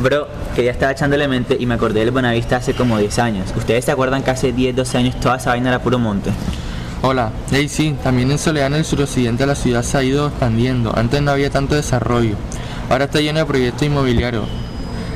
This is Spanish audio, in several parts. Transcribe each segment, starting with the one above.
Bro, que ya estaba echándole mente y me acordé del Buenavista hace como 10 años. ¿Ustedes se acuerdan que hace 10, 12 años toda esa vaina era puro monte? Hola, hey sí, también en Soledad en el suroccidente la ciudad se ha ido expandiendo. Antes no había tanto desarrollo. Ahora está lleno de proyectos inmobiliarios.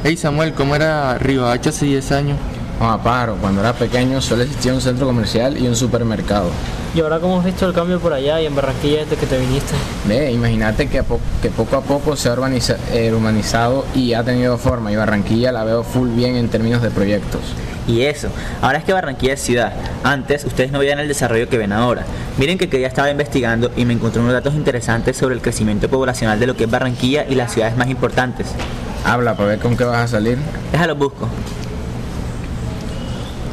Hey Samuel, ¿cómo era Riohacha hace 10 años? Juan Paro, cuando era pequeño solo existía un centro comercial y un supermercado. Y ahora cómo has visto el cambio por allá y en Barranquilla desde que te viniste. Ve, imagínate que, po- que poco a poco se ha urbaniza- eh, urbanizado y ha tenido forma y Barranquilla la veo full bien en términos de proyectos. Y eso, ahora es que Barranquilla es ciudad. Antes ustedes no veían el desarrollo que ven ahora. Miren que, que ya estaba investigando y me encontré unos datos interesantes sobre el crecimiento poblacional de lo que es Barranquilla y las ciudades más importantes. Habla para ver con qué vas a salir. Déjalo busco.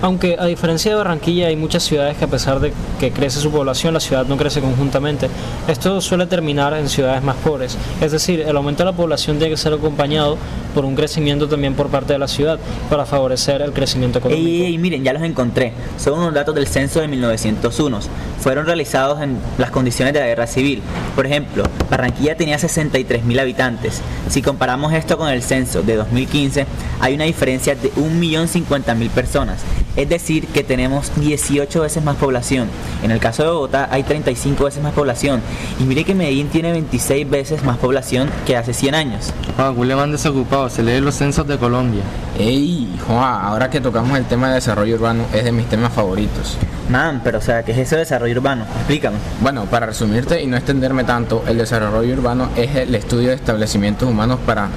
Aunque a diferencia de Barranquilla hay muchas ciudades que a pesar de que crece su población, la ciudad no crece conjuntamente. Esto suele terminar en ciudades más pobres. Es decir, el aumento de la población tiene que ser acompañado por un crecimiento también por parte de la ciudad para favorecer el crecimiento económico. Ey, miren, ya los encontré. Son unos datos del censo de 1901. Fueron realizados en las condiciones de la guerra civil. Por ejemplo, Barranquilla tenía 63.000 habitantes. Si comparamos esto con el censo de 2015, hay una diferencia de 1.050.000 personas. Es decir, que tenemos 18 veces más población. En el caso de Bogotá hay 35 veces más población. Y mire que Medellín tiene 26 veces más población que hace 100 años. Ah, Guleman desocupado, se lee los censos de Colombia. Ey, Juan, ahora que tocamos el tema de desarrollo urbano, es de mis temas favoritos. Man, pero o sea, ¿qué es eso de desarrollo urbano? Explícame. Bueno, para resumirte y no extenderme tanto, el desarrollo urbano es el estudio de establecimientos humanos para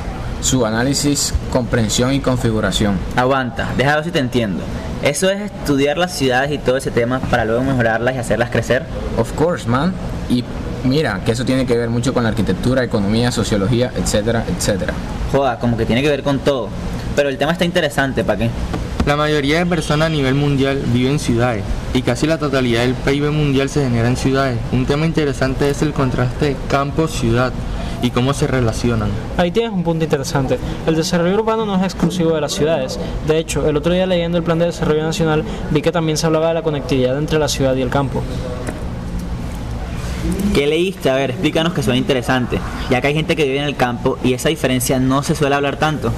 su análisis, comprensión y configuración. Aguanta, déjame ver si te entiendo. Eso es estudiar las ciudades y todo ese tema para luego mejorarlas y hacerlas crecer. Of course, man. Y mira, que eso tiene que ver mucho con la arquitectura, economía, sociología, etcétera, etcétera. Joda, como que tiene que ver con todo. Pero el tema está interesante, ¿para qué? La mayoría de personas a nivel mundial viven en ciudades y casi la totalidad del PIB mundial se genera en ciudades. Un tema interesante es el contraste campo-ciudad y cómo se relacionan. Ahí tienes un punto interesante. El desarrollo urbano no es exclusivo de las ciudades. De hecho, el otro día leyendo el Plan de Desarrollo Nacional vi que también se hablaba de la conectividad entre la ciudad y el campo. ¿Qué leíste? A ver, explícanos que suena interesante. Ya que hay gente que vive en el campo y esa diferencia no se suele hablar tanto.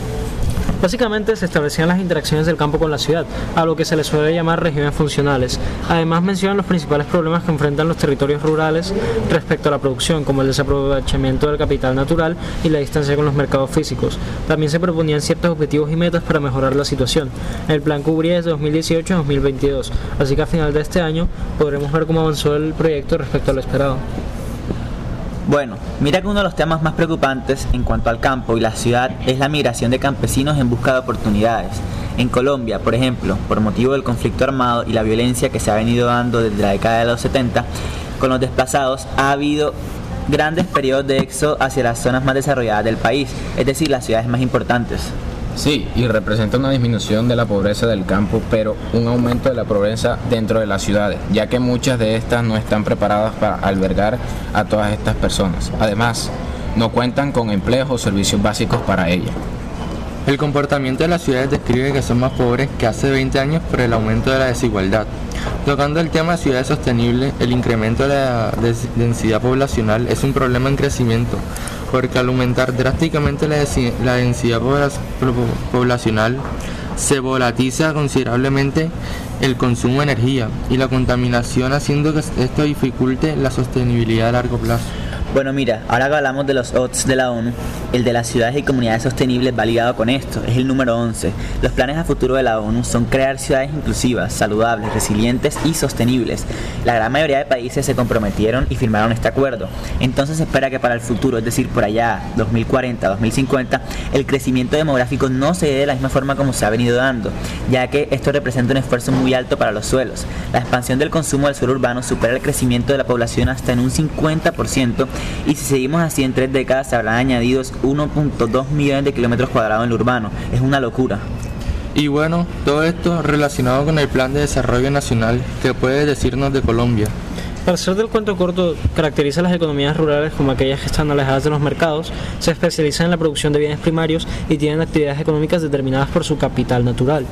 Básicamente se establecían las interacciones del campo con la ciudad, a lo que se le suele llamar regiones funcionales. Además mencionan los principales problemas que enfrentan los territorios rurales respecto a la producción, como el desaprovechamiento del capital natural y la distancia con los mercados físicos. También se proponían ciertos objetivos y metas para mejorar la situación. El plan cubría desde 2018 a 2022, así que a final de este año podremos ver cómo avanzó el proyecto respecto a lo esperado. Bueno, mira que uno de los temas más preocupantes en cuanto al campo y la ciudad es la migración de campesinos en busca de oportunidades. En Colombia, por ejemplo, por motivo del conflicto armado y la violencia que se ha venido dando desde la década de los 70, con los desplazados ha habido grandes periodos de éxodo hacia las zonas más desarrolladas del país, es decir, las ciudades más importantes. Sí, y representa una disminución de la pobreza del campo, pero un aumento de la pobreza dentro de las ciudades, ya que muchas de estas no están preparadas para albergar a todas estas personas. Además, no cuentan con empleos o servicios básicos para ellas. El comportamiento de las ciudades describe que son más pobres que hace 20 años por el aumento de la desigualdad. Tocando el tema de ciudades sostenibles, el incremento de la densidad poblacional es un problema en crecimiento, porque al aumentar drásticamente la, densidad poblacional, se volatiza considerablemente el consumo de energía y la contaminación, haciendo que esto dificulte la sostenibilidad a largo plazo. Bueno, mira, ahora que hablamos de los OTS de la ONU, el de las ciudades y comunidades sostenibles va ligado con esto, es el número 11. Los planes a futuro de la ONU son crear ciudades inclusivas, saludables, resilientes y sostenibles. La gran mayoría de países se comprometieron y firmaron este acuerdo. Entonces se espera que para el futuro, es decir, por allá, 2040, 2050, el crecimiento demográfico no se dé de la misma forma como se ha venido dando, ya que esto representa un esfuerzo muy alto para los suelos. La expansión del consumo del suelo urbano supera el crecimiento de la población hasta en un 50% y si seguimos así en tres décadas se habrán añadidos 1.2 millones de kilómetros cuadrados en lo urbano. Es una locura. Y bueno, todo esto relacionado con el Plan de Desarrollo Nacional, ¿qué puedes decirnos de Colombia? Para hacer del cuento corto, caracteriza las economías rurales como aquellas que están alejadas de los mercados, se especializan en la producción de bienes primarios y tienen actividades económicas determinadas por su capital natural.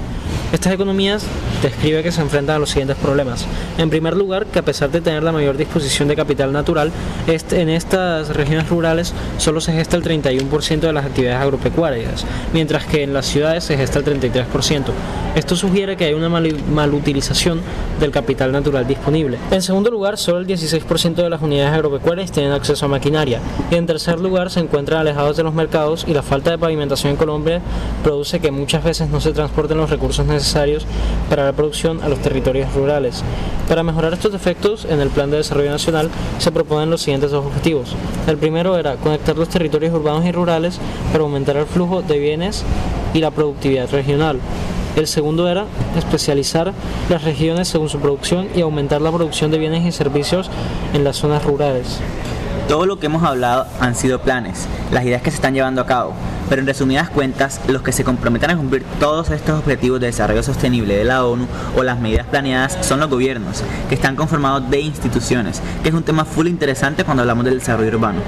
Estas economías describe que se enfrentan a los siguientes problemas. En primer lugar, que a pesar de tener la mayor disposición de capital natural, en estas regiones rurales solo se gesta el 31% de las actividades agropecuarias, mientras que en las ciudades se gesta el 33%. Esto sugiere que hay una mal, malutilización del capital natural disponible. En segundo lugar, solo el 16% de las unidades agropecuarias tienen acceso a maquinaria. Y en tercer lugar, se encuentran alejados de los mercados y la falta de pavimentación en Colombia produce que muchas veces no se transporten los recursos necesarios para la producción a los territorios rurales. Para mejorar estos efectos, en el Plan de Desarrollo Nacional se proponen los siguientes dos objetivos. El primero era conectar los territorios urbanos y rurales para aumentar el flujo de bienes y la productividad regional. El segundo era especializar las regiones según su producción y aumentar la producción de bienes y servicios en las zonas rurales. Todo lo que hemos hablado han sido planes, las ideas que se están llevando a cabo, pero en resumidas cuentas, los que se comprometan a cumplir todos estos objetivos de desarrollo sostenible de la ONU o las medidas planeadas son los gobiernos, que están conformados de instituciones, que es un tema full interesante cuando hablamos del desarrollo urbano.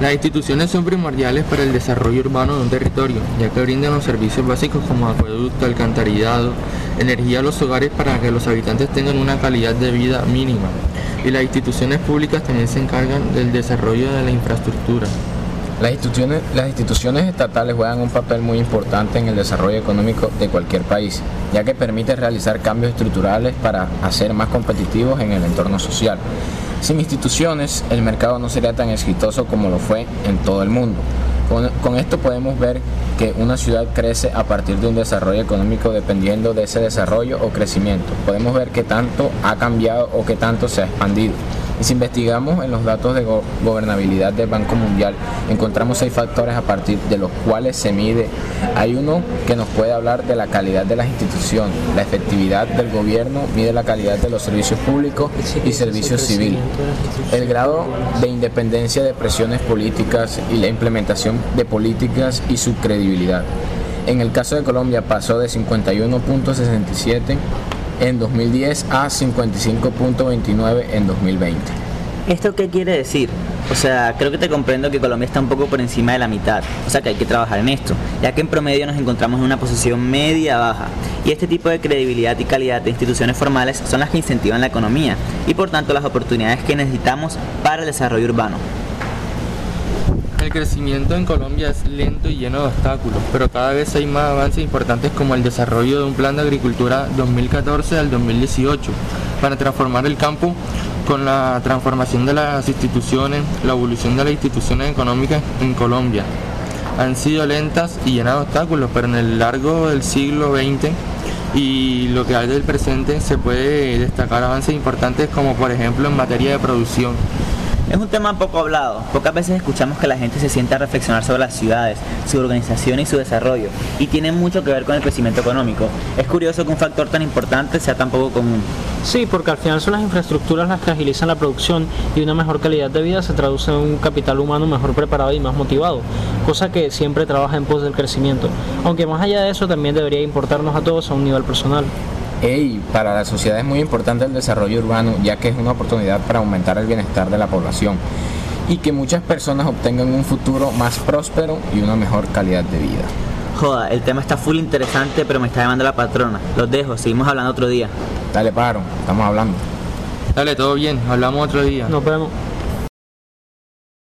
Las instituciones son primordiales para el desarrollo urbano de un territorio, ya que brindan los servicios básicos como acueducto, alcantarillado, energía a los hogares para que los habitantes tengan una calidad de vida mínima. Y las instituciones públicas también se encargan del desarrollo de la infraestructura. Las instituciones, las instituciones estatales juegan un papel muy importante en el desarrollo económico de cualquier país, ya que permite realizar cambios estructurales para hacer más competitivos en el entorno social. Sin instituciones, el mercado no sería tan exitoso como lo fue en todo el mundo. Con, esto podemos ver que una ciudad crece a partir de un desarrollo económico dependiendo de ese desarrollo o crecimiento. Podemos ver que tanto ha cambiado o que tanto se ha expandido. Y si investigamos en los datos de go gobernabilidad del Banco Mundial, encontramos seis factores a partir de los cuales se mide. Hay uno que nos puede hablar de la calidad de las instituciones, la efectividad del gobierno, mide la calidad de los servicios públicos y servicios civiles, el grado de independencia de presiones políticas y la implementación de políticas y su credibilidad. En el caso de Colombia pasó de 51.67 en 2010 a 55.29 en 2020. ¿Esto qué quiere decir? O sea, creo que te comprendo que Colombia está un poco por encima de la mitad, o sea que hay que trabajar en esto, ya que en promedio nos encontramos en una posición media-baja, y este tipo de credibilidad y calidad de instituciones formales son las que incentivan la economía, y por tanto las oportunidades que necesitamos para el desarrollo urbano. El crecimiento en Colombia es lento y lleno de obstáculos, pero cada vez hay más avances importantes como el desarrollo de un plan de agricultura 2014 al 2018 para transformar el campo con la transformación de las instituciones, la evolución de las instituciones económicas en Colombia. Han sido lentas y llenas de obstáculos, pero en el largo del siglo XX y lo que hay del presente se puede destacar avances importantes como por ejemplo en materia de producción. Es un tema poco hablado. Pocas veces escuchamos que la gente se sienta a reflexionar sobre las ciudades, su organización y su desarrollo, y tiene mucho que ver con el crecimiento económico. Es curioso que un factor tan importante sea tan poco común. Sí, porque al final son las infraestructuras las que agilizan la producción y una mejor calidad de vida se traduce en un capital humano mejor preparado y más motivado, cosa que siempre trabaja en pos del crecimiento. Aunque más allá de eso también debería importarnos a todos a un nivel personal. Hey, para la sociedad es muy importante el desarrollo urbano, ya que es una oportunidad para aumentar el bienestar de la población y que muchas personas obtengan un futuro más próspero y una mejor calidad de vida. Joda, el tema está full interesante, pero me está llamando la patrona. Los dejo, seguimos hablando otro día. Dale, paro, estamos hablando. Dale, todo bien, hablamos otro día. Nos vemos.